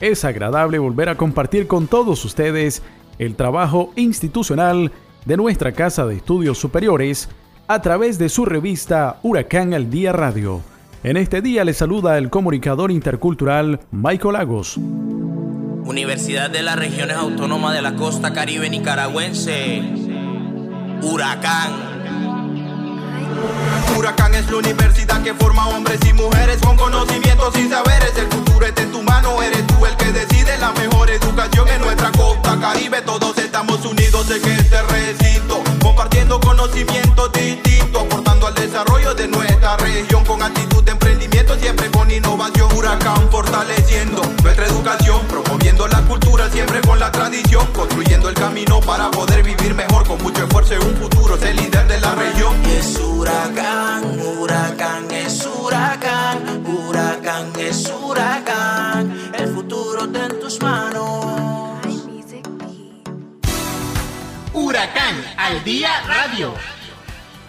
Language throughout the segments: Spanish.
Es agradable volver a compartir con todos ustedes el trabajo institucional de nuestra Casa de Estudios Superiores a través de su revista Huracán al Día Radio. En este día le saluda el comunicador intercultural Michael Lagos. Universidad de las Regiones Autónomas de la Costa Caribe Nicaragüense. Huracán. Huracán es la universidad que forma hombres y mujeres con conocimientos y saberes. El futuro está en tu mano, eres tú el que decide la mejor educación en nuestra costa caribe. Todos estamos unidos en este recinto, compartiendo conocimientos distintos, aportando al desarrollo de nuestra región con actitud de emprendimiento, siempre con innovación. Huracán fortaleciendo nuestra educación, promoviendo la cultura, siempre con la tradición, construyendo el camino para poder vivir mejor con mucho esfuerzo en un futuro, Radio.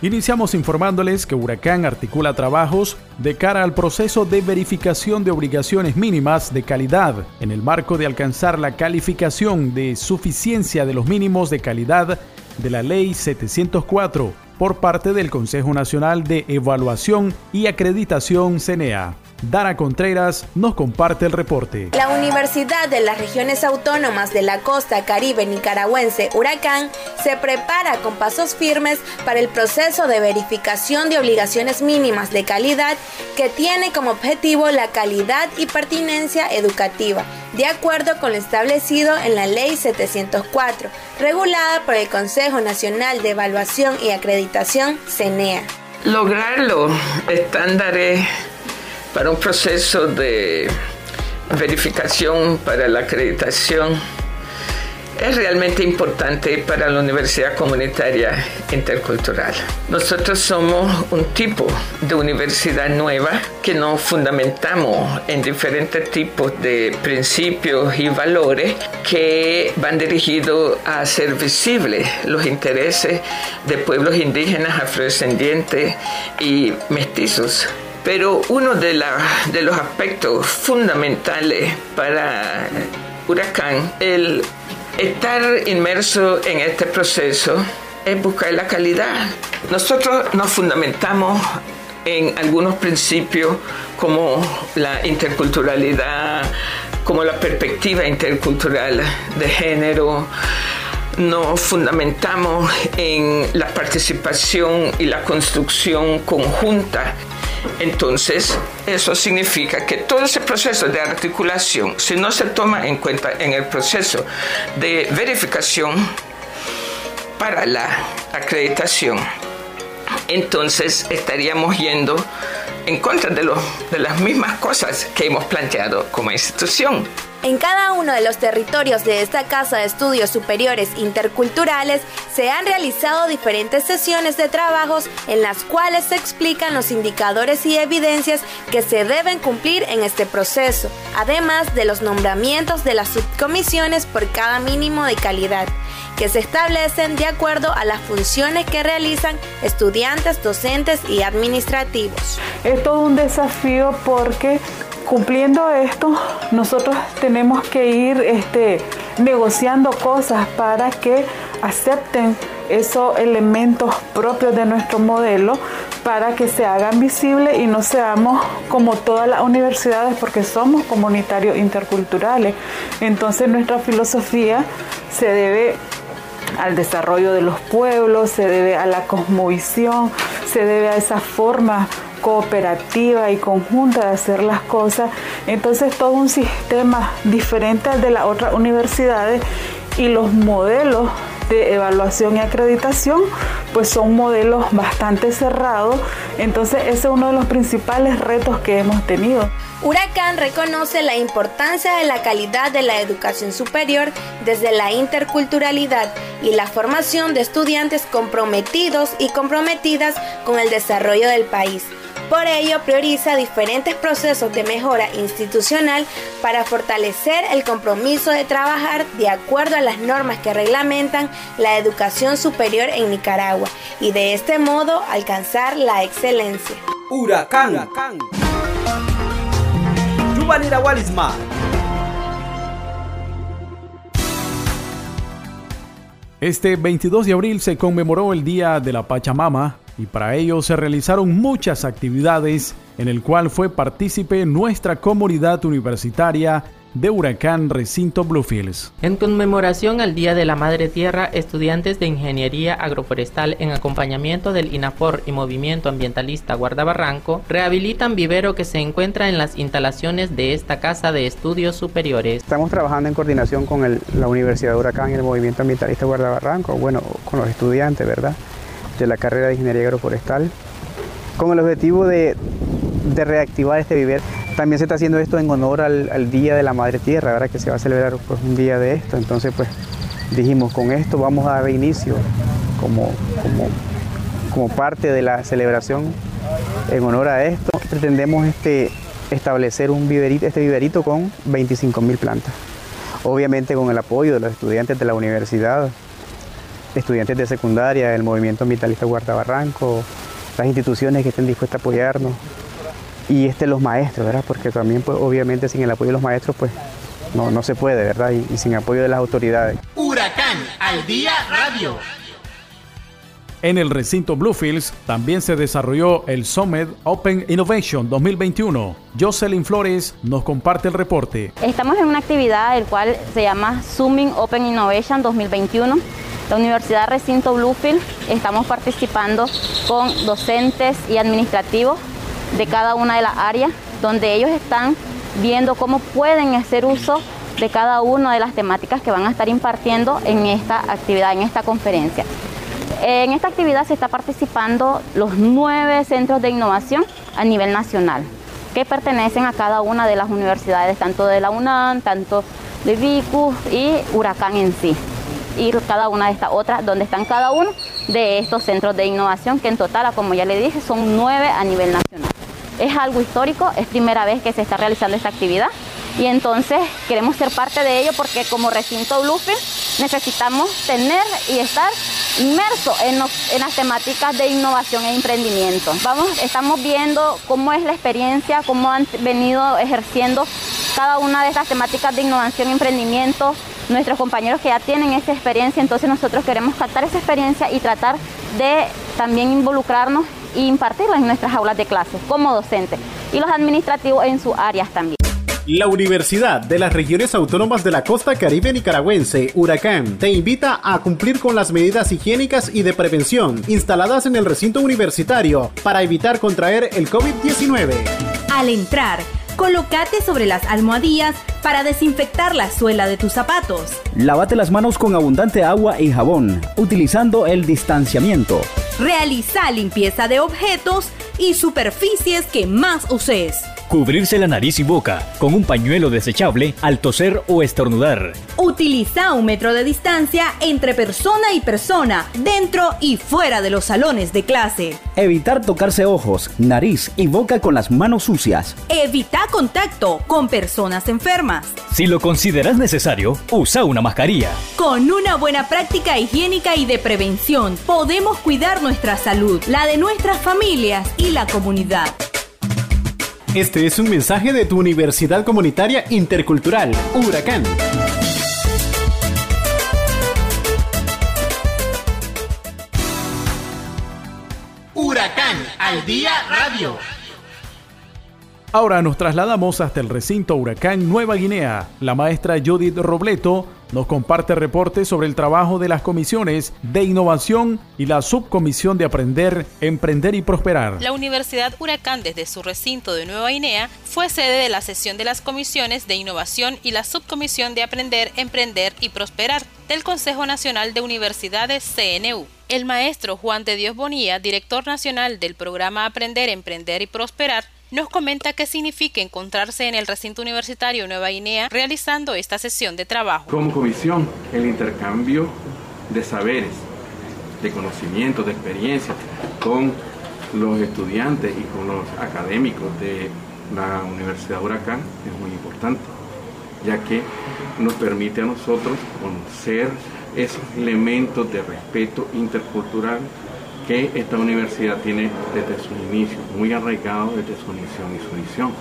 Iniciamos informándoles que Huracán articula trabajos de cara al proceso de verificación de obligaciones mínimas de calidad en el marco de alcanzar la calificación de suficiencia de los mínimos de calidad de la Ley 704 por parte del Consejo Nacional de Evaluación y Acreditación CNEA. Dara Contreras nos comparte el reporte. La Universidad de las Regiones Autónomas de la Costa Caribe Nicaragüense, Huracán, se prepara con pasos firmes para el proceso de verificación de obligaciones mínimas de calidad que tiene como objetivo la calidad y pertinencia educativa, de acuerdo con lo establecido en la Ley 704, regulada por el Consejo Nacional de Evaluación y Acreditación, CNEA. Lograr los estándares para un proceso de verificación para la acreditación es realmente importante para la Universidad Comunitaria Intercultural. Nosotros somos un tipo de universidad nueva que nos fundamentamos en diferentes tipos de principios y valores que van dirigidos a hacer visibles los intereses de pueblos indígenas, afrodescendientes y mestizos pero uno de, los aspectos fundamentales para Huracán, el estar inmerso en este proceso, es buscar la calidad. Nosotros nos fundamentamos en algunos principios como la interculturalidad, como la perspectiva intercultural de género, nos fundamentamos en la participación y la construcción conjunta entonces, eso significa que todo ese proceso de articulación, si no se toma en cuenta en el proceso de verificación para la acreditación, entonces estaríamos yendo en contra de, las mismas cosas que hemos planteado como institución. En cada uno de los territorios de esta Casa de Estudios Superiores Interculturales se han realizado diferentes sesiones de trabajos en las cuales se explican los indicadores y evidencias que se deben cumplir en este proceso, además de los nombramientos de las subcomisiones por cada mínimo de calidad que se establecen de acuerdo a las funciones que realizan estudiantes, docentes y administrativos. Es todo un desafío porque cumpliendo esto, nosotros tenemos que ir este, negociando cosas para que acepten esos elementos propios de nuestro modelo para que se hagan visibles y no seamos como todas las universidades porque somos comunitarios interculturales. Entonces nuestra filosofía se debe al desarrollo de los pueblos, se debe a la cosmovisión, se debe a esa forma cooperativa y conjunta de hacer las cosas. Entonces todo un sistema diferente al de las otras universidades y los modelos de evaluación y acreditación, pues son modelos bastante cerrados. Entonces ese es uno de los principales retos que hemos tenido. Huracán reconoce la importancia de la calidad de la educación superior desde la interculturalidad y la formación de estudiantes comprometidos y comprometidas con el desarrollo del país. Por ello, prioriza diferentes procesos de mejora institucional para fortalecer el compromiso de trabajar de acuerdo a las normas que reglamentan la educación superior en Nicaragua y de este modo alcanzar la excelencia. Huracán. Huracán. Este 22 de abril se conmemoró el Día de la Pachamama y para ello se realizaron muchas actividades en el cual fue partícipe nuestra comunidad universitaria de Huracán Recinto Bluefields. En conmemoración al Día de la Madre Tierra, estudiantes de Ingeniería Agroforestal en acompañamiento del INAFOR y Movimiento Ambientalista Guardabarranco rehabilitan vivero que se encuentra en las instalaciones de esta Casa de Estudios Superiores. Estamos trabajando en coordinación con la Universidad de Huracán y el Movimiento Ambientalista Guardabarranco, bueno, con los estudiantes, ¿verdad?, de la carrera de Ingeniería Agroforestal, con el objetivo de, de reactivar este vivero también se está haciendo esto en honor al, Día de la Madre Tierra, ¿verdad? que se va a celebrar pues, un día de esto. Entonces, pues dijimos, con esto vamos a dar inicio como, como, parte de la celebración en honor a esto. Pretendemos este, establecer un viverito, este viverito con 25 mil plantas. Obviamente con el apoyo de los estudiantes de la universidad, estudiantes de secundaria, el movimiento ambientalista Barranco, las instituciones que estén dispuestas a apoyarnos, y este los maestros, ¿verdad? Porque también pues obviamente sin el apoyo de los maestros pues no, no se puede, ¿verdad? Y, sin apoyo de las autoridades. Huracán al día radio. En el recinto Bluefields también se desarrolló el Summit Open Innovation 2021. Jocelyn Flores nos comparte el reporte. Estamos en una actividad el cual se llama Summit Open Innovation 2021. La Universidad Recinto Bluefield estamos participando con docentes y administrativos de cada una de las áreas, donde ellos están viendo cómo pueden hacer uso de cada una de las temáticas que van a estar impartiendo en esta actividad, en esta conferencia. En esta actividad se está participando los nueve centros de innovación a nivel nacional, que pertenecen a cada una de las universidades, tanto de la UNAM, tanto de VICU y Huracán en sí. Y cada una de estas otras, donde están cada uno de estos centros de innovación, que en total, como ya le dije, son nueve a nivel nacional. Es algo histórico, es primera vez que se está realizando esta actividad y entonces queremos ser parte de ello porque como recinto Bluefield necesitamos tener y estar inmersos en, las temáticas de innovación e emprendimiento. Vamos, estamos viendo cómo es la experiencia, cómo han venido ejerciendo cada una de estas temáticas de innovación e emprendimiento, nuestros compañeros que ya tienen esa experiencia, entonces nosotros queremos captar esa experiencia y tratar de también involucrarnos e impartirla en nuestras aulas de clases como docentes y los administrativos en sus áreas también. La Universidad de las Regiones Autónomas de la Costa Caribe Nicaragüense, Huracán, te invita a cumplir con las medidas higiénicas y de prevención instaladas en el recinto universitario para evitar contraer el COVID-19. Al entrar, colócate sobre las almohadillas para desinfectar la suela de tus zapatos. Lávate las manos con abundante agua y jabón, utilizando el distanciamiento. Realiza limpieza de objetos y superficies que más uses. Cubrirse la nariz y boca con un pañuelo desechable al toser o estornudar. Utiliza un metro de distancia entre persona y persona, dentro y fuera de los salones de clase. Evitar tocarse ojos, nariz y boca con las manos sucias. Evita contacto con personas enfermas. Si lo consideras necesario, usa una mascarilla. Con una buena práctica higiénica y de prevención, podemos cuidar nuestra salud, la de nuestras familias y la comunidad. Este es un mensaje de tu Universidad Comunitaria Intercultural, Huracán. Huracán al día radio. Ahora nos trasladamos hasta el recinto Huracán Nueva Guinea. La maestra Judith Robleto nos comparte reportes sobre el trabajo de las comisiones de innovación y la subcomisión de aprender, emprender y prosperar. La Universidad Huracán desde su recinto de Nueva Guinea fue sede de la sesión de las comisiones de innovación y la subcomisión de aprender, emprender y prosperar del Consejo Nacional de Universidades CNU. El maestro Juan de Dios Bonilla, director nacional del programa Aprender, Emprender y Prosperar, nos comenta qué significa encontrarse en el recinto universitario Nueva Guinea realizando esta sesión de trabajo. Como comisión, el intercambio de saberes, de conocimientos, de experiencias con los estudiantes y con los académicos de la Universidad Huracán es muy importante, ya que nos permite a nosotros conocer esos elementos de respeto intercultural que esta universidad tiene desde su inicio, muy arraigado desde su misión y su visión.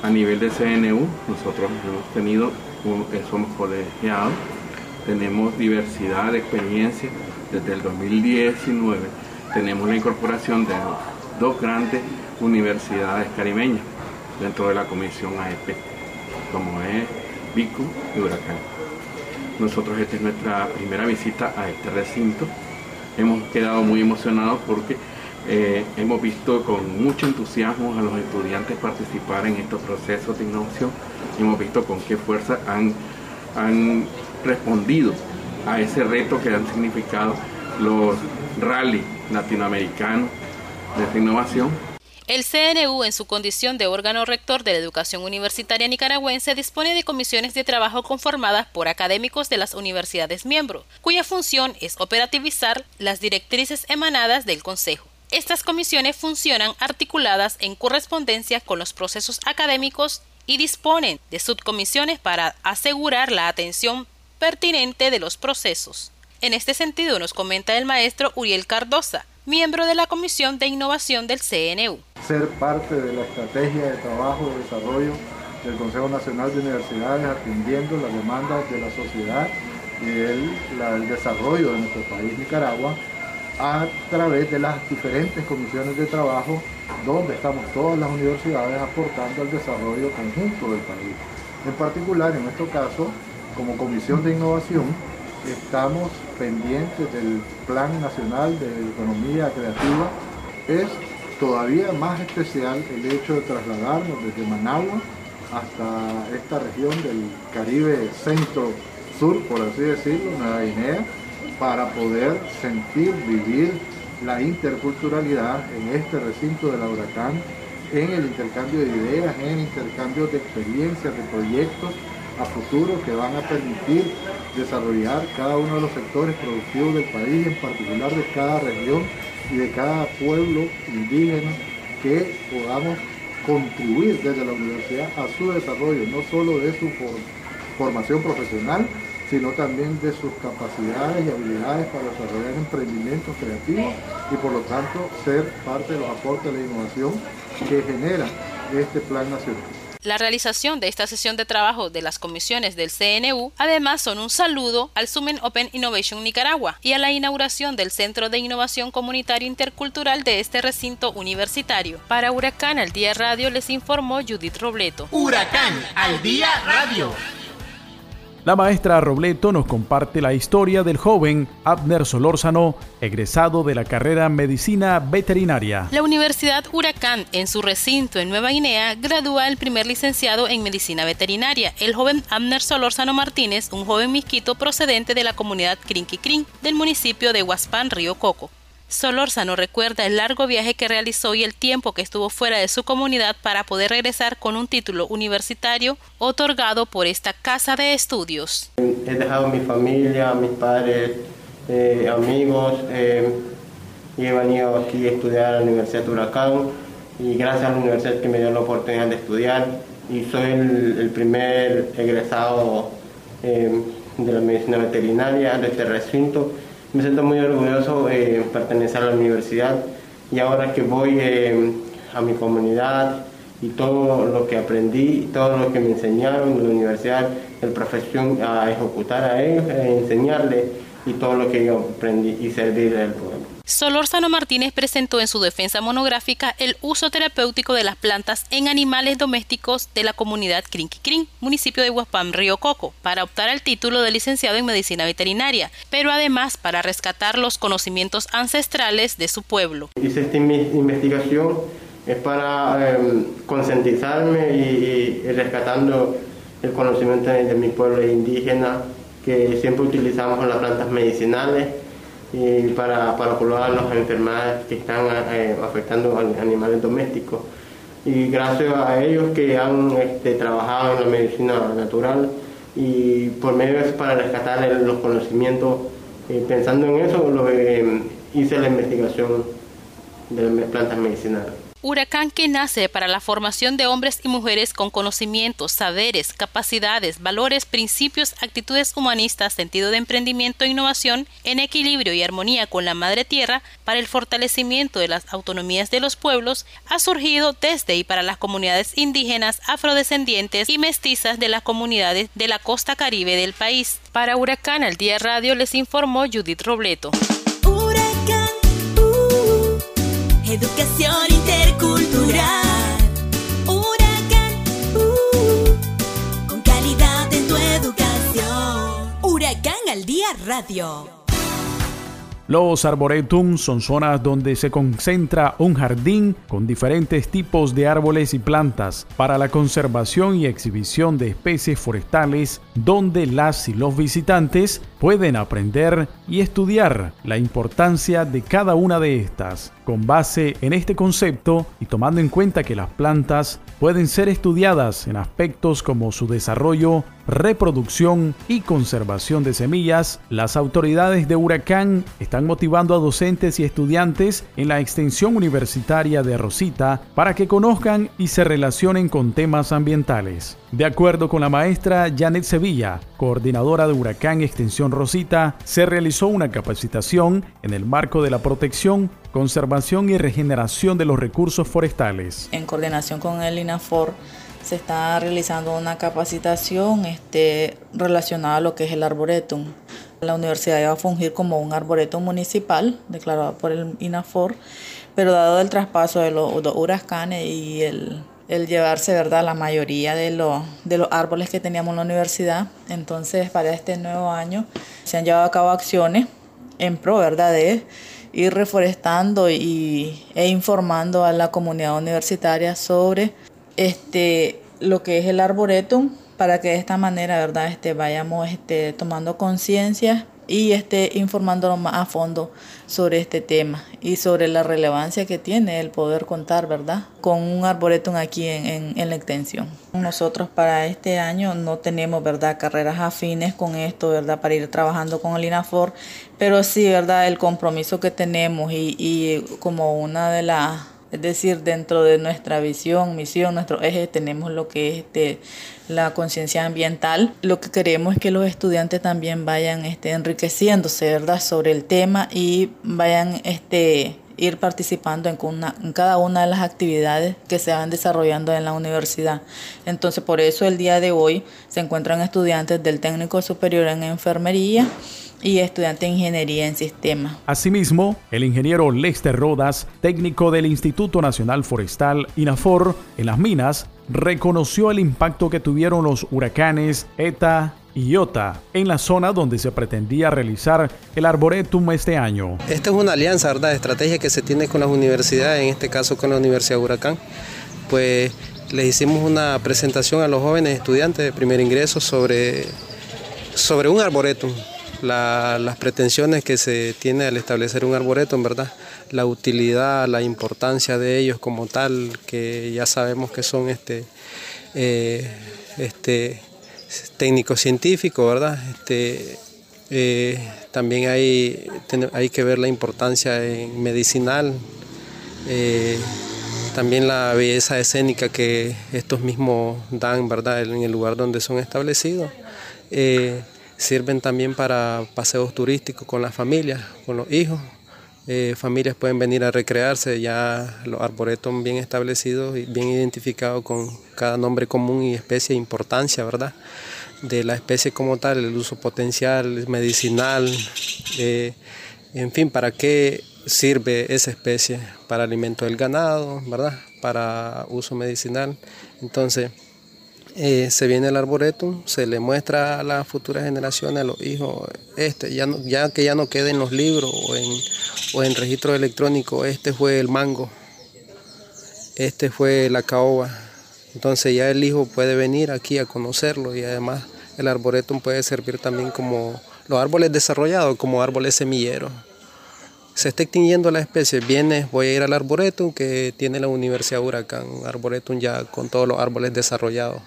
A nivel de CNU, nosotros hemos tenido, somos colegiados, tenemos diversidad de experiencias. Desde el 2019 tenemos la incorporación de dos grandes universidades caribeñas dentro de la comisión AEP, como es Bicu y Huracán. Nosotros esta es nuestra primera visita a este recinto hemos quedado muy emocionados porque eh, hemos visto con mucho entusiasmo a los estudiantes participar en estos procesos de innovación. Hemos visto con qué fuerza han, han respondido a ese reto que han significado los rally latinoamericanos de innovación el CNU, en su condición de órgano rector de la educación universitaria nicaragüense, dispone de comisiones de trabajo conformadas por académicos de las universidades miembros, cuya función es operativizar las directrices emanadas del Consejo. Estas comisiones funcionan articuladas en correspondencia con los procesos académicos y disponen de subcomisiones para asegurar la atención pertinente de los procesos. En este sentido nos comenta el maestro Uriel Cardosa, miembro de la Comisión de Innovación del CNU. Ser parte de la estrategia de trabajo y desarrollo del Consejo Nacional de Universidades atendiendo las demandas de la sociedad y el, desarrollo de nuestro país Nicaragua a través de las diferentes comisiones de trabajo donde estamos todas las universidades aportando al desarrollo conjunto del país. En particular, en nuestro caso, como Comisión de Innovación, estamos pendientes del Plan Nacional de Economía Creativa. Es todavía más especial el hecho de trasladarnos desde Managua hasta esta región del Caribe centro-sur, por así decirlo, Nueva Guinea, para poder sentir, vivir la interculturalidad en este recinto de la huracán, en el intercambio de ideas, en el intercambio de experiencias, de proyectos a futuro que van a permitir desarrollar cada uno de los sectores productivos del país, en particular de cada región y de cada pueblo indígena, que podamos contribuir desde la universidad a su desarrollo, no solo de su formación profesional, sino también de sus capacidades y habilidades para desarrollar emprendimientos creativos y por lo tanto ser parte de los aportes de innovación que genera este plan nacional. La realización de esta sesión de trabajo de las comisiones del CNU además son un saludo al Summit Open Innovation Nicaragua y a la inauguración del Centro de Innovación Comunitario Intercultural de este recinto universitario. Para Huracán al Día Radio les informó Judith Robleto. Huracán al Día Radio. La maestra Robleto nos comparte la historia del joven Abner Solórzano, egresado de la carrera Medicina Veterinaria. La Universidad Huracán, en su recinto en Nueva Guinea, gradúa el primer licenciado en Medicina Veterinaria, el joven Abner Solórzano Martínez, un joven misquito procedente de la comunidad Crinquicrin del municipio de Huaspán, Río Coco. Solórzano recuerda el largo viaje que realizó y el tiempo que estuvo fuera de su comunidad para poder regresar con un título universitario otorgado por esta casa de estudios. He dejado mi familia, mis padres, eh, amigos eh, y he venido aquí a estudiar a la Universidad de Huracán y gracias a la universidad que me dio la oportunidad de estudiar y soy el, primer egresado eh, de la medicina veterinaria de este recinto me siento muy orgulloso de eh, pertenecer a la universidad y ahora que voy eh, a mi comunidad y todo lo que aprendí, todo lo que me enseñaron en la universidad, el profesión a ejecutar a ellos, a enseñarles y todo lo que yo aprendí y servir al pueblo. Solórzano Martínez presentó en su defensa monográfica el uso terapéutico de las plantas en animales domésticos de la comunidad Crinquiquín, municipio de Huaspam, Río Coco, para optar al título de licenciado en medicina veterinaria, pero además para rescatar los conocimientos ancestrales de su pueblo. Hice esta investigación es para em, concientizarme y, rescatando el conocimiento de mi pueblo indígena que siempre utilizamos las plantas medicinales y para, para curar las enfermedades que están eh, afectando a animales domésticos. Y gracias a ellos que han este, trabajado en la medicina natural y por medio de eso para rescatar los conocimientos, eh, pensando en eso, eh, hice la investigación de las plantas medicinales. Huracán que nace para la formación de hombres y mujeres con conocimientos, saberes, capacidades, valores, principios, actitudes humanistas, sentido de emprendimiento e innovación, en equilibrio y armonía con la Madre Tierra para el fortalecimiento de las autonomías de los pueblos, ha surgido desde y para las comunidades indígenas, afrodescendientes y mestizas de las comunidades de la costa caribe del país. Para Huracán al Día Radio les informó Judith Robleto. Huracán, educación intercultural. Huracán, uh, con calidad en tu educación. Huracán al día radio. Los arboretums son zonas donde se concentra un jardín con diferentes tipos de árboles y plantas para la conservación y exhibición de especies forestales donde las y los visitantes pueden aprender y estudiar la importancia de cada una de estas. Con base en este concepto y tomando en cuenta que las plantas pueden ser estudiadas en aspectos como su desarrollo, reproducción y conservación de semillas, las autoridades de Huracán están motivando a docentes y estudiantes en la extensión universitaria de Rosita para que conozcan y se relacionen con temas ambientales. De acuerdo con la maestra Janet Sevilla, coordinadora de Huracán Extensión Rosita, se realizó una capacitación en el marco de la protección, conservación y regeneración de los recursos forestales. En coordinación con el INAFOR se está realizando una capacitación este, relacionada a lo que es el arboretum. La universidad va a fungir como un arboretum municipal declarado por el INAFOR, pero dado el traspaso de los, los huracanes y el el llevarse, ¿verdad?, la mayoría de, los, de los árboles que teníamos en la universidad. Entonces, para este nuevo año se han llevado a cabo acciones en pro, ¿verdad?, de ir reforestando y, e informando a la comunidad universitaria sobre este, lo que es el arboretum para que de esta manera, ¿verdad?, este, vayamos este, tomando conciencia y esté informándonos más a fondo sobre este tema y sobre la relevancia que tiene el poder contar, ¿verdad? Con un arboretum aquí en, en, la extensión. Nosotros para este año no tenemos, ¿verdad? Carreras afines con esto, ¿verdad? Para ir trabajando con el INAFOR, pero sí, ¿verdad? El compromiso que tenemos y, y como una de las es decir, dentro de nuestra visión, misión, nuestro eje, tenemos lo que es este, la conciencia ambiental. Lo que queremos es que los estudiantes también vayan este, enriqueciéndose, sobre el tema y vayan este, ir participando en, en, cada una de las actividades que se van desarrollando en la universidad. Entonces, por eso el día de hoy se encuentran estudiantes del técnico superior en enfermería y estudiante de ingeniería en sistemas. Asimismo, el ingeniero Lester Rodas, técnico del Instituto Nacional Forestal INAFOR en las minas, reconoció el impacto que tuvieron los huracanes ETA y IOTA en la zona donde se pretendía realizar el Arboretum este año. Esta es una alianza, ¿verdad? Estrategia que se tiene con las universidades, en este caso con la Universidad de Huracán. Pues les hicimos una presentación a los jóvenes estudiantes de primer ingreso sobre, sobre un arboretum, las pretensiones que se tiene al establecer un arboreto, verdad, la utilidad, la importancia de ellos como tal, que ya sabemos que son este, eh, este técnicos científicos, ¿verdad? Este, eh, también hay, hay que ver la importancia medicinal, eh, también la belleza escénica que estos mismos dan, ¿verdad? En el lugar donde son establecidos sirven también para paseos turísticos con las familias, con los hijos. Eh, familias pueden venir a recrearse, ya los arboretos bien establecidos y bien identificados con cada nombre común y especie importancia, ¿verdad? De la especie como tal, el uso potencial, medicinal, eh, en fin, para qué sirve esa especie para alimento del ganado, ¿verdad? Para uso medicinal. Entonces, eh, se viene el arboretum, se le muestra a las futuras generaciones, a los hijos, este, ya, que ya no quede en los libros o en, o en registro electrónico, este fue el mango, este fue la caoba. Entonces ya el hijo puede venir aquí a conocerlo y además el arboretum puede servir también como los árboles desarrollados, como árboles semilleros. Se está extinguiendo la especie, viene, voy a ir al arboretum que tiene la Universidad Huracán, arboretum ya con todos los árboles desarrollados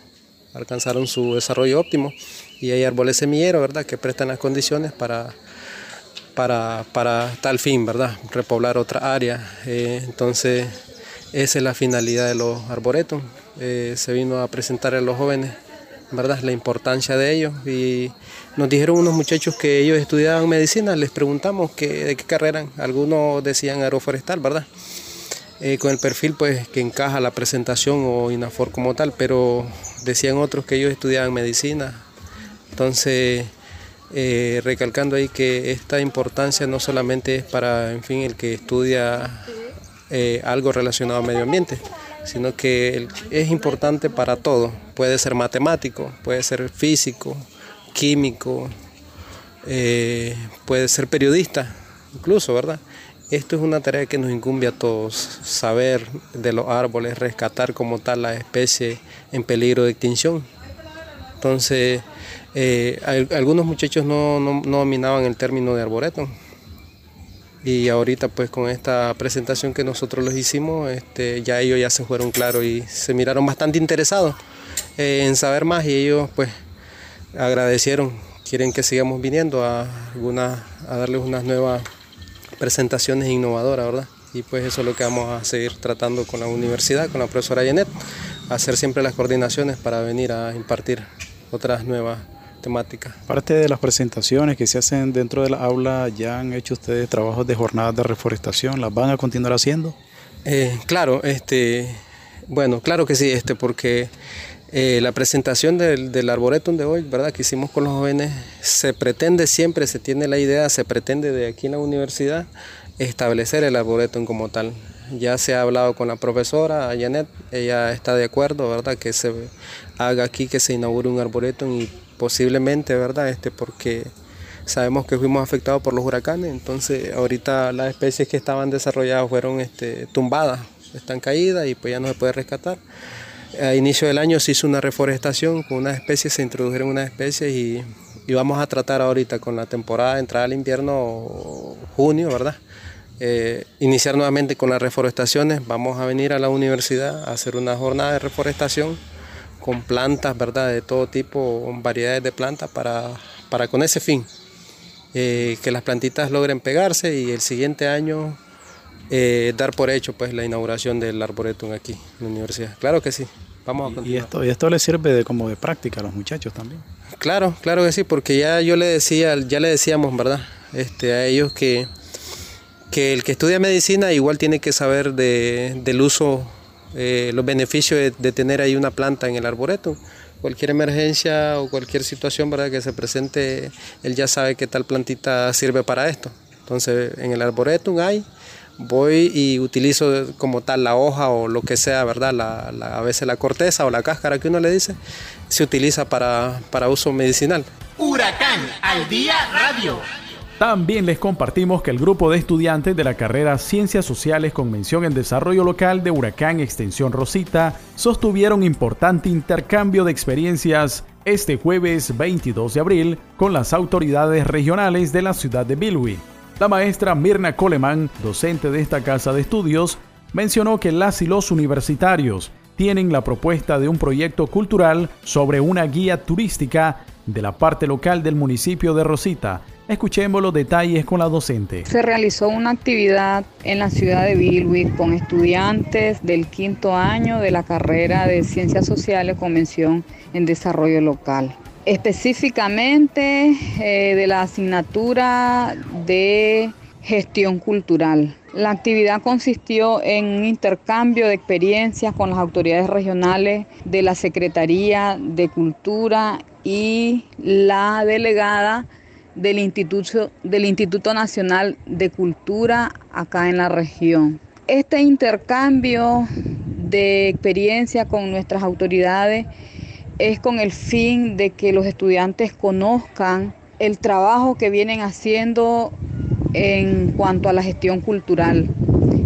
alcanzaron su desarrollo óptimo y hay árboles semilleros, ¿verdad?, que prestan las condiciones para, para, para tal fin, ¿verdad?, repoblar otra área. Eh, entonces, esa es la finalidad de los arboretos. Eh, se vino a presentar a los jóvenes, ¿verdad?, la importancia de ellos y nos dijeron unos muchachos que ellos estudiaban medicina, les preguntamos de qué carrera algunos decían aeroforestal, ¿verdad?, eh, con el perfil pues que encaja la presentación o INAFOR como tal, pero decían otros que ellos estudiaban medicina. Entonces, eh, recalcando ahí que esta importancia no solamente es para, en fin, el que estudia eh, algo relacionado al medio ambiente, sino que es importante para todo. Puede ser matemático, puede ser físico, químico, puede ser periodista, incluso, ¿verdad? Esto es una tarea que nos incumbe a todos, saber de los árboles, rescatar como tal la especie en peligro de extinción. Entonces, eh, algunos muchachos no, no, dominaban el término de arboreto. Y ahorita pues con esta presentación que nosotros les hicimos, este, ya ellos ya se fueron claros y se miraron bastante interesados eh, en saber más y ellos pues agradecieron, quieren que sigamos viniendo a, algunas, a darles unas nuevas presentaciones innovadoras, ¿verdad? Y pues eso es lo que vamos a seguir tratando con la universidad, con la profesora Janet, hacer siempre las coordinaciones para venir a impartir otras nuevas temáticas. Parte de las presentaciones que se hacen dentro de la aula, ¿ya han hecho ustedes trabajos de jornadas de reforestación? ¿Las van a continuar haciendo? Eh, claro, este, bueno, claro que sí, este, porque eh, la presentación del, del, de hoy, ¿verdad? Que hicimos con los jóvenes, se pretende siempre, se tiene la idea, se pretende de aquí en la universidad establecer el arboretum como tal. Ya se ha hablado con la profesora Janet, ella está de acuerdo, ¿verdad? Que se haga aquí, que se inaugure un arboretum y posiblemente, ¿verdad? Este, porque sabemos que fuimos afectados por los huracanes, entonces ahorita las especies que estaban desarrolladas fueron este, tumbadas, están caídas y pues ya no se puede rescatar a inicio del año se hizo una reforestación con unas especies, se introdujeron unas especies y, vamos a tratar ahorita con la temporada de entrada al invierno, junio, ¿verdad? Eh, iniciar nuevamente con las reforestaciones. Vamos a venir a la universidad a hacer una jornada de reforestación con plantas, ¿verdad? De todo tipo, variedades de plantas para, para con ese fin. Eh, que las plantitas logren pegarse y el siguiente año eh, dar por hecho pues la inauguración del arboretum aquí en la universidad. Claro que sí. Vamos a continuar. Y esto, y esto le sirve de como de práctica a los muchachos también. Claro, claro que sí, porque ya yo le decía, ya le decíamos, ¿verdad? Este, a ellos que, que el que estudia medicina igual tiene que saber de, del uso, eh, los beneficios de, de, tener ahí una planta en el arboretum. Cualquier emergencia o cualquier situación ¿verdad? que se presente, él ya sabe que tal plantita sirve para esto. Entonces, en el arboretum hay voy y utilizo como tal la hoja o lo que sea, ¿verdad? La, a veces la corteza o la cáscara que uno le dice, se utiliza para, para uso medicinal. Huracán al día radio. También les compartimos que el grupo de estudiantes de la carrera Ciencias Sociales con mención en Desarrollo Local de Huracán Extensión Rosita sostuvieron importante intercambio de experiencias este jueves 22 de abril con las autoridades regionales de la ciudad de Bilwi. La maestra Mirna Coleman, docente de esta casa de estudios, mencionó que las y los universitarios tienen la propuesta de un proyecto cultural sobre una guía turística de la parte local del municipio de Rosita. Escuchemos los detalles con la docente. Se realizó una actividad en la ciudad de Bilwi con estudiantes del quinto año de la carrera de Ciencias Sociales con mención en Desarrollo Local específicamente eh, de la asignatura de gestión cultural. La actividad consistió en un intercambio de experiencias con las autoridades regionales de la Secretaría de Cultura y la delegada del Instituto, del Instituto Nacional de Cultura acá en la región. Este intercambio de experiencia con nuestras autoridades es con el fin de que los estudiantes conozcan el trabajo que vienen haciendo en cuanto a la gestión cultural,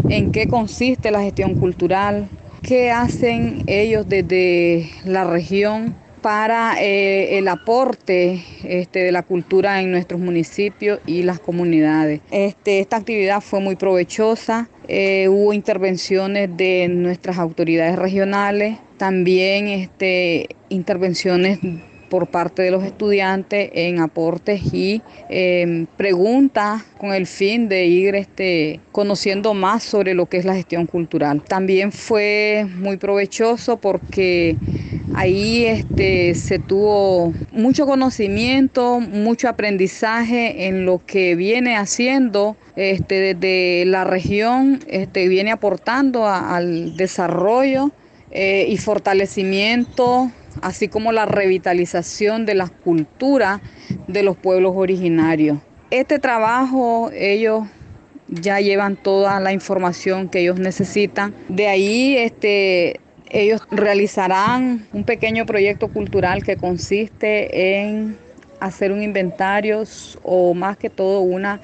en qué consiste la gestión cultural, qué hacen ellos desde la región para eh, el aporte este, de la cultura en nuestros municipios y las comunidades. Este, esta actividad fue muy provechosa, eh, hubo intervenciones de nuestras autoridades regionales, también este, intervenciones por parte de los estudiantes en aportes y em, preguntas con el fin de ir este, conociendo más sobre lo que es la gestión cultural. También fue muy provechoso porque ahí este, se tuvo mucho conocimiento, mucho aprendizaje en lo que viene haciendo este, desde la región, este, viene aportando al desarrollo eh, y fortalecimiento así como la revitalización de las culturas de los pueblos originarios. Este trabajo ellos ya llevan toda la información que ellos necesitan. De ahí este, ellos realizarán un pequeño proyecto cultural que consiste en hacer un inventario o más que todo una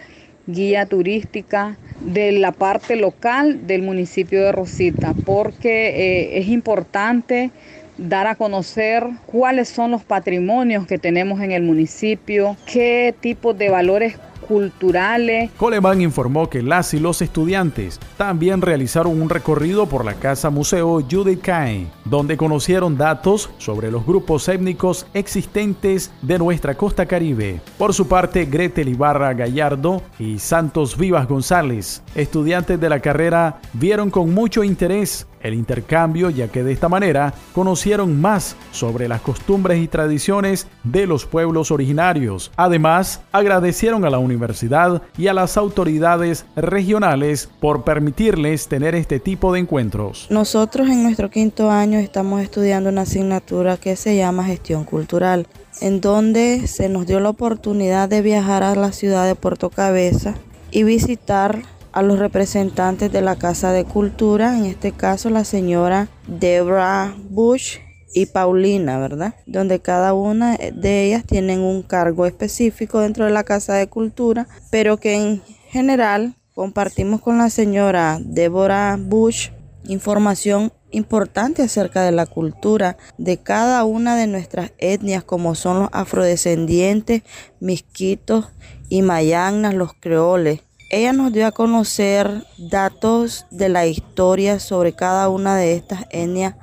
guía turística de la parte local del municipio de Rosita, porque eh, es importante dar a conocer cuáles son los patrimonios que tenemos en el municipio, qué tipo de valores culturales. Coleman informó que las y los estudiantes también realizaron un recorrido por la Casa Museo Judicae, donde conocieron datos sobre los grupos étnicos existentes de nuestra costa caribe. Por su parte, Gretel Ibarra Gallardo y Santos Vivas González, estudiantes de la carrera, vieron con mucho interés el intercambio, ya que de esta manera conocieron más sobre las costumbres y tradiciones de los pueblos originarios. Además, agradecieron a la universidad y a las autoridades regionales por permitirles tener este tipo de encuentros. Nosotros en nuestro quinto año estamos estudiando una asignatura que se llama gestión cultural, en donde se nos dio la oportunidad de viajar a la ciudad de Puerto Cabeza y visitar a los representantes de la Casa de Cultura, en este caso la señora Debra Bush y Paulina, ¿verdad? Donde cada una de ellas tienen un cargo específico dentro de la Casa de Cultura, pero que en general compartimos con la señora Deborah Bush información importante acerca de la cultura de cada una de nuestras etnias como son los afrodescendientes, misquitos y mayanas, los creoles, ella nos dio a conocer datos de la historia sobre cada una de estas etnias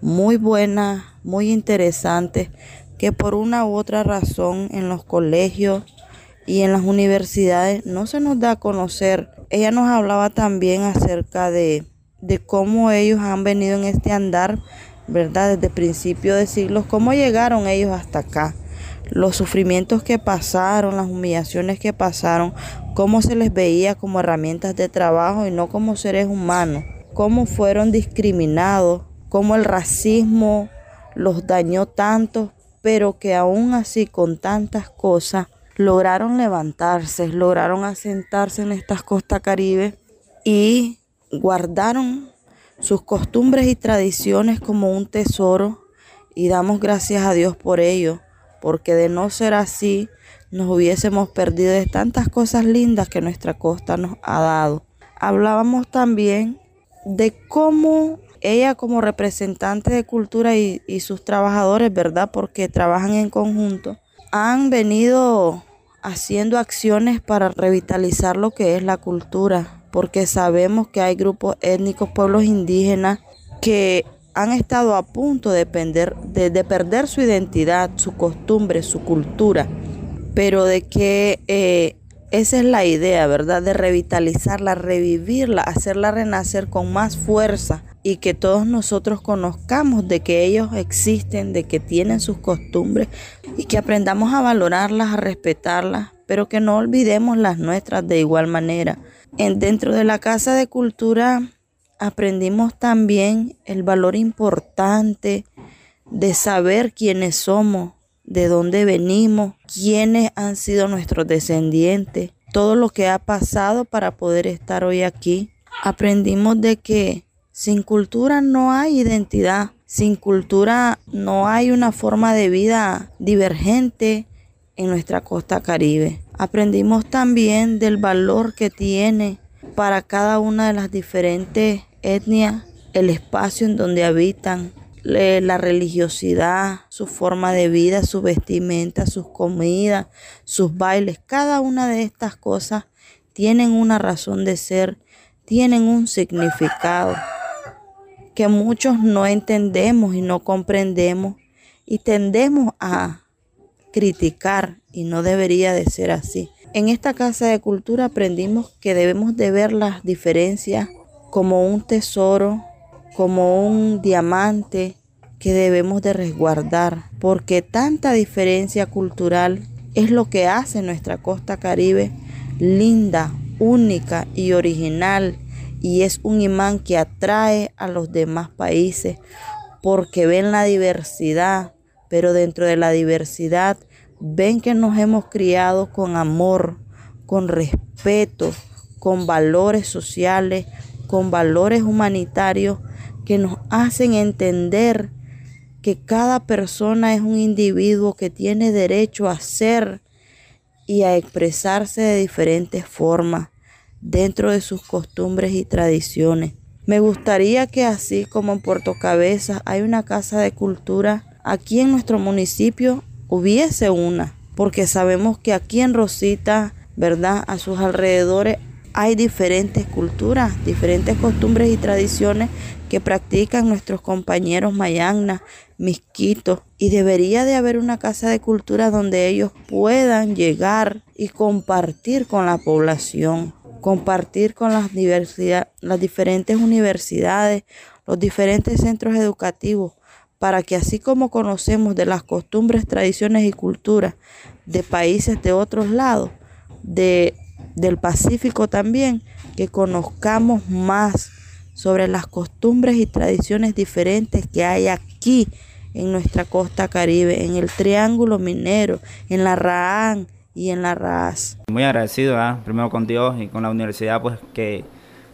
muy buenas, muy interesantes, que por una u otra razón en los colegios y en las universidades no se nos da a conocer. Ella nos hablaba también acerca de, de cómo ellos han venido en este andar, ¿verdad? Desde principio de siglos, cómo llegaron ellos hasta acá los sufrimientos que pasaron, las humillaciones que pasaron, cómo se les veía como herramientas de trabajo y no como seres humanos, cómo fueron discriminados, cómo el racismo los dañó tanto, pero que aún así con tantas cosas lograron levantarse, lograron asentarse en estas costas caribe y guardaron sus costumbres y tradiciones como un tesoro y damos gracias a Dios por ello porque de no ser así nos hubiésemos perdido de tantas cosas lindas que nuestra costa nos ha dado. Hablábamos también de cómo ella como representante de cultura y, sus trabajadores, ¿verdad? Porque trabajan en conjunto, han venido haciendo acciones para revitalizar lo que es la cultura, porque sabemos que hay grupos étnicos, pueblos indígenas que han estado a punto de, de, perder su identidad, su costumbre, su cultura, pero de que eh, esa es la idea, ¿verdad? De revitalizarla, revivirla, hacerla renacer con más fuerza y que todos nosotros conozcamos de que ellos existen, de que tienen sus costumbres y que aprendamos a valorarlas, a respetarlas, pero que no olvidemos las nuestras de igual manera. En, dentro de la Casa de Cultura aprendimos también el valor importante de saber quiénes somos, de dónde venimos, quiénes han sido nuestros descendientes, todo lo que ha pasado para poder estar hoy aquí. Aprendimos de que sin cultura no hay identidad, sin cultura no hay una forma de vida divergente en nuestra costa caribe. Aprendimos también del valor que tiene para cada una de las diferentes etnias el espacio en donde habitan, la religiosidad, su forma de vida, su vestimenta, sus comidas, sus bailes, cada una de estas cosas tienen una razón de ser, tienen un significado que muchos no entendemos y no comprendemos y tendemos a criticar y no debería de ser así. En esta casa de cultura aprendimos que debemos de ver las diferencias como un tesoro, como un diamante que debemos de resguardar, porque tanta diferencia cultural es lo que hace nuestra costa caribe linda, única y original y es un imán que atrae a los demás países porque ven la diversidad, pero dentro de la diversidad ven que nos hemos criado con amor, con respeto, con valores sociales, con valores humanitarios que nos hacen entender que cada persona es un individuo que tiene derecho a ser y a expresarse de diferentes formas dentro de sus costumbres y tradiciones. Me gustaría que así como en Puerto Cabezas hay una casa de cultura, aquí en nuestro municipio hubiese una, porque sabemos que aquí en Rosita, ¿verdad? A sus alrededores hay diferentes culturas, diferentes costumbres y tradiciones que practican nuestros compañeros mayagnas, misquitos, y debería de haber una casa de cultura donde ellos puedan llegar y compartir con la población, compartir con las, diversidad, las diferentes universidades, los diferentes centros educativos, para que así como conocemos de las costumbres, tradiciones y culturas de países de otros lados, de del Pacífico también, que conozcamos más sobre las costumbres y tradiciones diferentes que hay aquí en nuestra costa caribe, en el Triángulo Minero, en la Raán y en la Raz. Muy agradecido, primero con Dios y con la universidad, pues que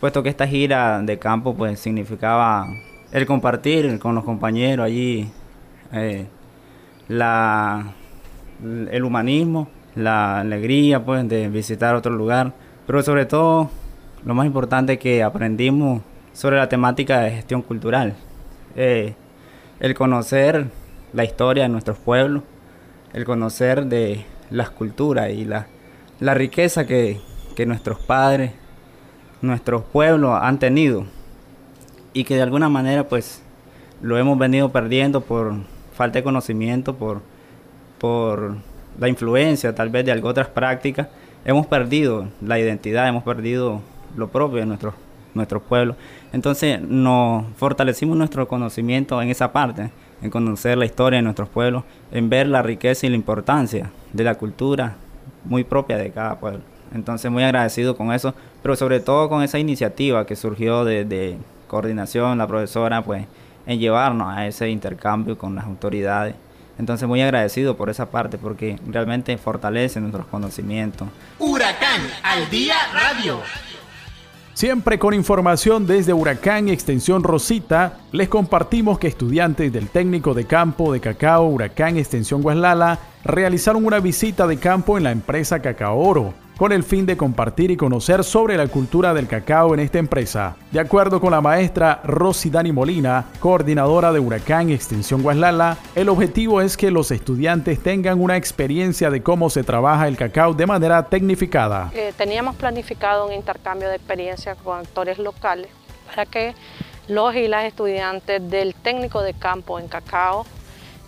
puesto que esta gira de campo pues significaba el compartir con los compañeros allí eh, la, el humanismo la alegría pues de visitar otro lugar, pero sobre todo lo más importante que aprendimos sobre la temática de gestión cultural, eh, el conocer la historia de nuestros pueblos, el conocer de las culturas y la, la riqueza que, que nuestros padres, nuestros pueblos han tenido. Y que de alguna manera pues lo hemos venido perdiendo por falta de conocimiento, por, por la influencia tal vez de algo otras prácticas, hemos perdido la identidad, hemos perdido lo propio de nuestros, nuestros pueblos. Entonces nos fortalecimos nuestro conocimiento en esa parte, en conocer la historia de nuestros pueblos, en ver la riqueza y la importancia de la cultura muy propia de cada pueblo. Entonces muy agradecido con eso, pero sobre todo con esa iniciativa que surgió de, de coordinación, la profesora, pues en llevarnos a ese intercambio con las autoridades entonces muy agradecido por esa parte porque realmente fortalece nuestros conocimientos. Huracán al día radio. Siempre con información desde Huracán y Extensión Rosita, les compartimos que estudiantes del técnico de campo de cacao Huracán Extensión Guaslala realizaron una visita de campo en la empresa Cacao Oro con el fin de compartir y conocer sobre la cultura del cacao en esta empresa. De acuerdo con la maestra Rosy Dani Molina, coordinadora de Huracán Extensión Guaslala, el objetivo es que los estudiantes tengan una experiencia de cómo se trabaja el cacao de manera tecnificada. Eh, teníamos planificado un intercambio de experiencias con actores locales para que los y las estudiantes del técnico de campo en cacao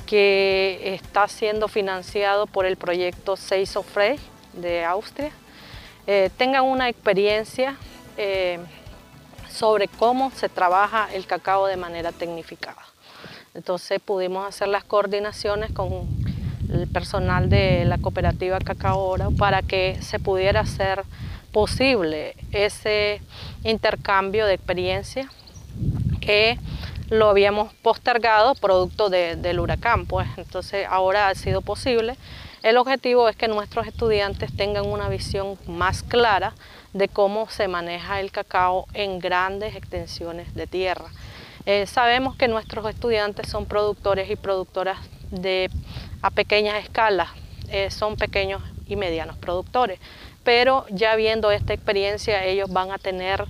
que está siendo financiado por el proyecto Seiso Fresh de Austria eh, tengan una experiencia eh, sobre cómo se trabaja el cacao de manera tecnificada. Entonces pudimos hacer las coordinaciones con el personal de la cooperativa Cacao Oro para que se pudiera hacer posible ese intercambio de experiencia que lo habíamos postergado producto del huracán, pues entonces ahora ha sido posible. El objetivo es que nuestros estudiantes tengan una visión más clara de cómo se maneja el cacao en grandes extensiones de tierra. Eh, sabemos que nuestros estudiantes son productores y productoras de, a pequeñas escalas, eh, son pequeños y medianos productores, pero ya viendo esta experiencia ellos van a tener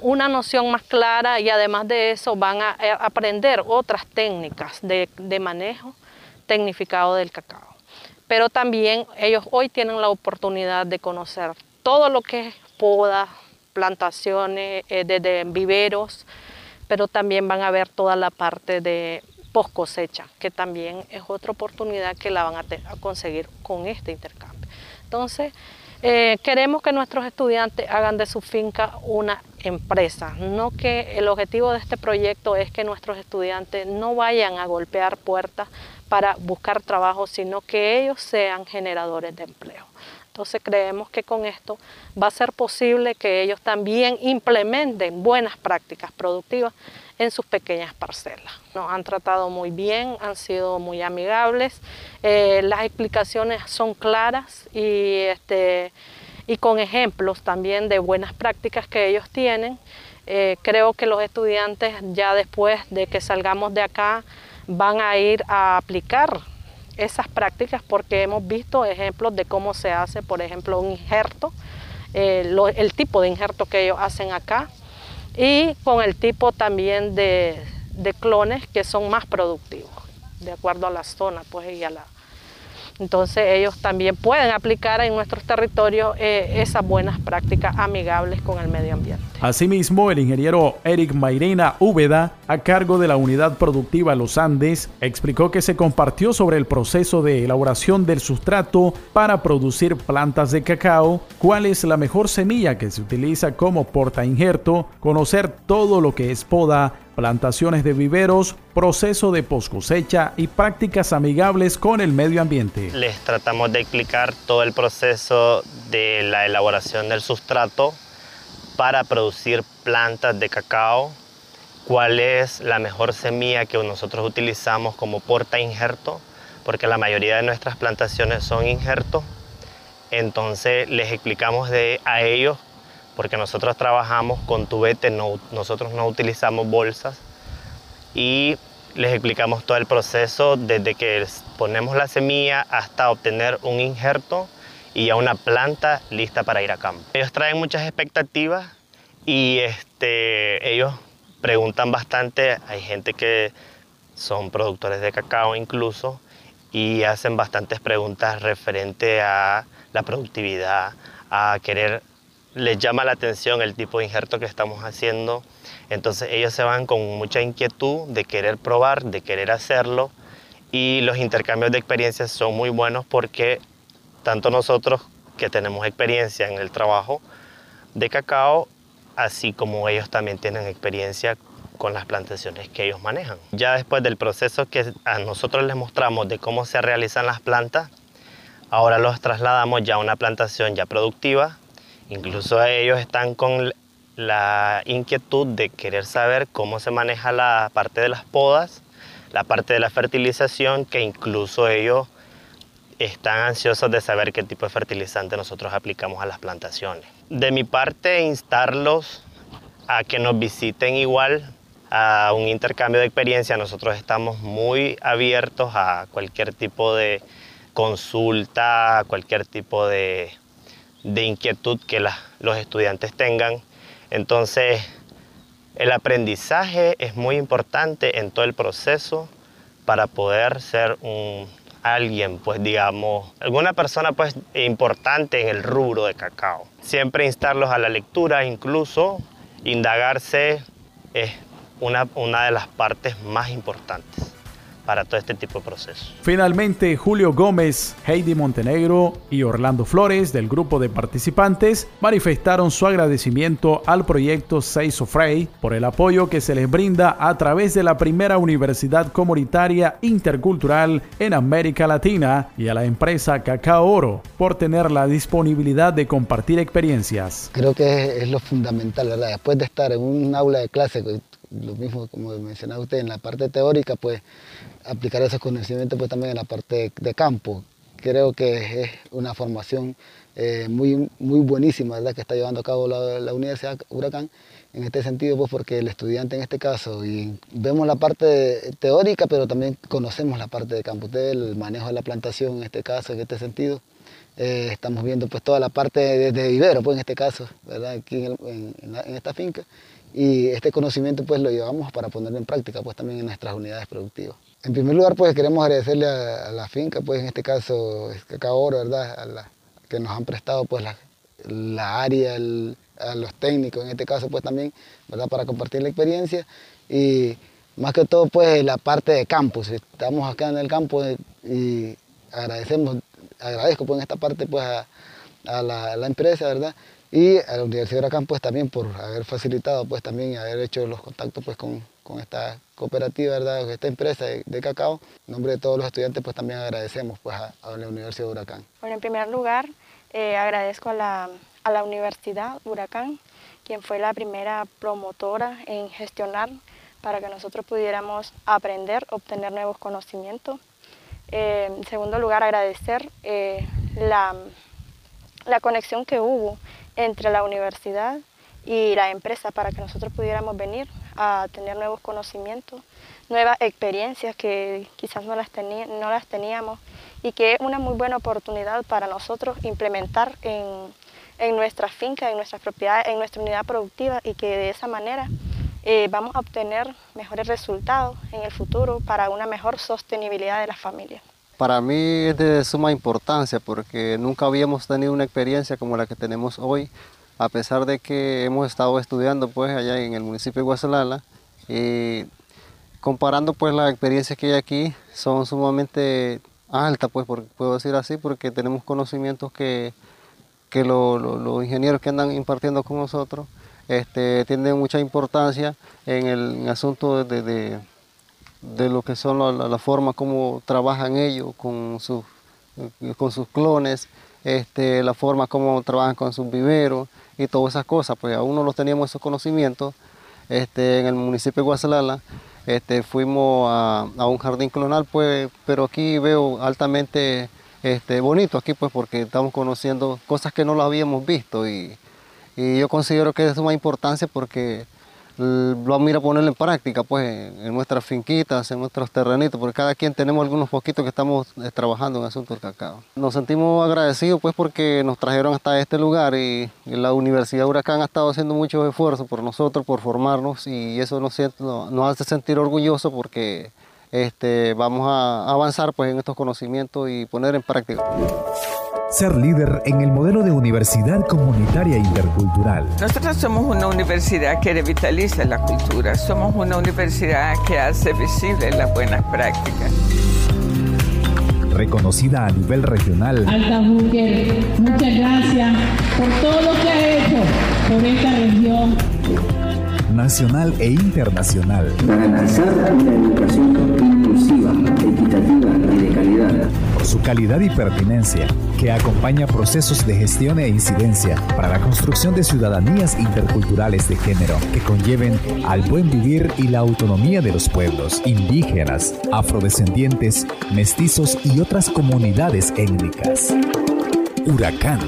una noción más clara y además de eso van a eh, aprender otras técnicas de, manejo tecnificado del cacao. Pero también ellos hoy tienen la oportunidad de conocer todo lo que es poda, plantaciones, eh, de, viveros, pero también van a ver toda la parte de post cosecha, que también es otra oportunidad que la van a, conseguir con este intercambio. Entonces, eh, queremos que nuestros estudiantes hagan de su finca una empresa, no que el objetivo de este proyecto es que nuestros estudiantes no vayan a golpear puertas para buscar trabajo, sino que ellos sean generadores de empleo. Entonces creemos que con esto va a ser posible que ellos también implementen buenas prácticas productivas en sus pequeñas parcelas. Nos han tratado muy bien, han sido muy amigables, eh, las explicaciones son claras y, este, y con ejemplos también de buenas prácticas que ellos tienen. Eh, creo que los estudiantes ya después de que salgamos de acá van a ir a aplicar esas prácticas porque hemos visto ejemplos de cómo se hace, por ejemplo, un injerto, eh, el tipo de injerto que ellos hacen acá y con el tipo también de, de, clones que son más productivos, de acuerdo a la zona pues, y a la, entonces ellos también pueden aplicar en nuestros territorios eh, esas buenas prácticas amigables con el medio ambiente. Asimismo, el ingeniero Eric Mairena Úbeda, a cargo de la unidad productiva Los Andes, explicó que se compartió sobre el proceso de elaboración del sustrato para producir plantas de cacao, cuál es la mejor semilla que se utiliza como porta injerto, conocer todo lo que es poda, plantaciones de viveros, proceso de post cosecha y prácticas amigables con el medio ambiente. Les tratamos de explicar todo el proceso de la elaboración del sustrato para producir plantas de cacao, cuál es la mejor semilla que nosotros utilizamos como porta injerto, porque la mayoría de nuestras plantaciones son injertos. Entonces les explicamos de, a ellos porque nosotros trabajamos con tubete, no, nosotros no utilizamos bolsas y les explicamos todo el proceso desde que ponemos la semilla hasta obtener un injerto y ya una planta lista para ir a campo. Ellos traen muchas expectativas y este, ellos preguntan bastante, hay gente que son productores de cacao incluso y hacen bastantes preguntas referente a la productividad, a querer les llama la atención el tipo de injerto que estamos haciendo. Entonces ellos se van con mucha inquietud de querer probar, de querer hacerlo. Y los intercambios de experiencias son muy buenos porque tanto nosotros que tenemos experiencia en el trabajo de cacao, así como ellos también tienen experiencia con las plantaciones que ellos manejan. Ya después del proceso que a nosotros les mostramos de cómo se realizan las plantas, ahora los trasladamos ya a una plantación ya productiva Incluso ellos están con la inquietud de querer saber cómo se maneja la parte de las podas, la parte de la fertilización, que incluso ellos están ansiosos de saber qué tipo de fertilizante nosotros aplicamos a las plantaciones. De mi parte, instarlos a que nos visiten igual a un intercambio de experiencia. Nosotros estamos muy abiertos a cualquier tipo de consulta, a cualquier tipo de de inquietud que los estudiantes tengan. Entonces, el aprendizaje es muy importante en todo el proceso para poder ser un alguien, pues digamos, alguna persona pues importante en el rubro de cacao. Siempre instarlos a la lectura, incluso indagarse es una, una de las partes más importantes para todo este tipo de procesos. Finalmente, Julio Gómez, Heidi Montenegro y Orlando Flores del grupo de participantes manifestaron su agradecimiento al proyecto Seis Frey por el apoyo que se les brinda a través de la primera universidad comunitaria intercultural en América Latina y a la empresa Cacao Oro por tener la disponibilidad de compartir experiencias. Creo que es, lo fundamental, ¿verdad? Después de estar en un aula de clase lo mismo como mencionaba usted, en la parte teórica, pues aplicar esos conocimientos pues también en la parte de campo. Creo que es una formación eh, muy, muy buenísima ¿verdad? que está llevando a cabo la, Universidad Huracán en este sentido, pues porque el estudiante en este caso, vemos la parte teórica, pero también conocemos la parte de campo, el manejo de la plantación en este caso, en este sentido. Eh, estamos viendo pues toda la parte de, de pues en este caso, ¿verdad? aquí en, esta finca, y este conocimiento pues lo llevamos para ponerlo en práctica pues también en nuestras unidades productivas. En primer lugar pues queremos agradecerle a, la finca, pues en este caso Cacao Oro, ¿verdad? A la, que nos han prestado pues la, la área, a los técnicos en este caso pues también, ¿verdad? Para compartir la experiencia y más que todo pues la parte de campus, estamos acá en el campo y agradecemos, agradezco pues en esta parte pues a, la, empresa, ¿verdad? Y a la Universidad de Huracán pues también por haber facilitado pues también haber hecho los contactos pues con, esta cooperativa, ¿verdad? Esta empresa de, cacao. En nombre de todos los estudiantes pues también agradecemos pues a, la Universidad de Huracán. Bueno, en primer lugar eh, agradezco a la a la Universidad Huracán, quien fue la primera promotora en gestionar para que nosotros pudiéramos aprender, obtener nuevos conocimientos. Eh, en segundo lugar, agradecer eh, la, la conexión que hubo entre la universidad y la empresa para que nosotros pudiéramos venir a tener nuevos conocimientos, nuevas experiencias que quizás no las, teníamos y que es una muy buena oportunidad para nosotros implementar en, en nuestra finca, en nuestras propiedades, en nuestra unidad productiva y que de esa manera eh, vamos a obtener mejores resultados en el futuro para una mejor sostenibilidad de la familia. Para mí es de suma importancia porque nunca habíamos tenido una experiencia como la que tenemos hoy, a pesar de que hemos estado estudiando pues allá en el municipio de Guasalala y comparando pues las experiencias que hay aquí son sumamente altas pues puedo decir así porque tenemos conocimientos que que los ingenieros que andan impartiendo con nosotros este, tienen mucha importancia en el, asunto de, de, lo que son la, forma como trabajan ellos con sus, con sus clones, este, la forma como trabajan con sus viveros y todas esas cosas. Pues aún no los teníamos esos conocimientos. Este, en el municipio de Guasalala este, fuimos a, un jardín clonal, pues, pero aquí veo altamente bonito aquí pues porque estamos conociendo cosas que no lo habíamos visto y, yo considero que es de suma importancia porque lo vamos a ir a ponerlo en práctica pues en nuestras finquitas, en nuestros terrenitos, porque cada quien tenemos algunos poquitos que estamos eh, trabajando en asuntos del cacao. Nos sentimos agradecidos pues porque nos trajeron hasta este lugar y, la Universidad Huracán ha estado haciendo muchos esfuerzos por nosotros, por formarnos y eso nos, nos hace sentir orgullosos porque este, vamos a avanzar pues, en estos conocimientos y poner en práctica. Ser líder en el modelo de universidad comunitaria intercultural. Nosotros somos una universidad que revitaliza la cultura, somos una universidad que hace visible las buenas prácticas. Reconocida a nivel regional. Alta Booker, muchas gracias por todo lo que ha hecho por esta región nacional e internacional. Garantizar una educación inclusiva, equitativa y de calidad. Por su calidad y pertinencia, que acompaña procesos de gestión e incidencia para la construcción de ciudadanías interculturales de género que conlleven al buen vivir y la autonomía de los pueblos indígenas, afrodescendientes, mestizos y otras comunidades étnicas. Huracán,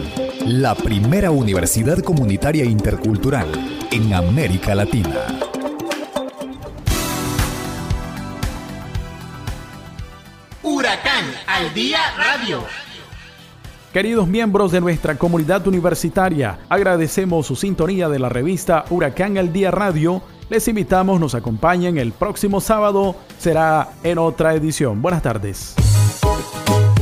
la primera universidad comunitaria intercultural en América Latina. Huracán al día radio. Queridos miembros de nuestra comunidad universitaria, agradecemos su sintonía de la revista Huracán al Día Radio. Les invitamos, nos acompañen el próximo sábado, será en otra edición. Buenas tardes.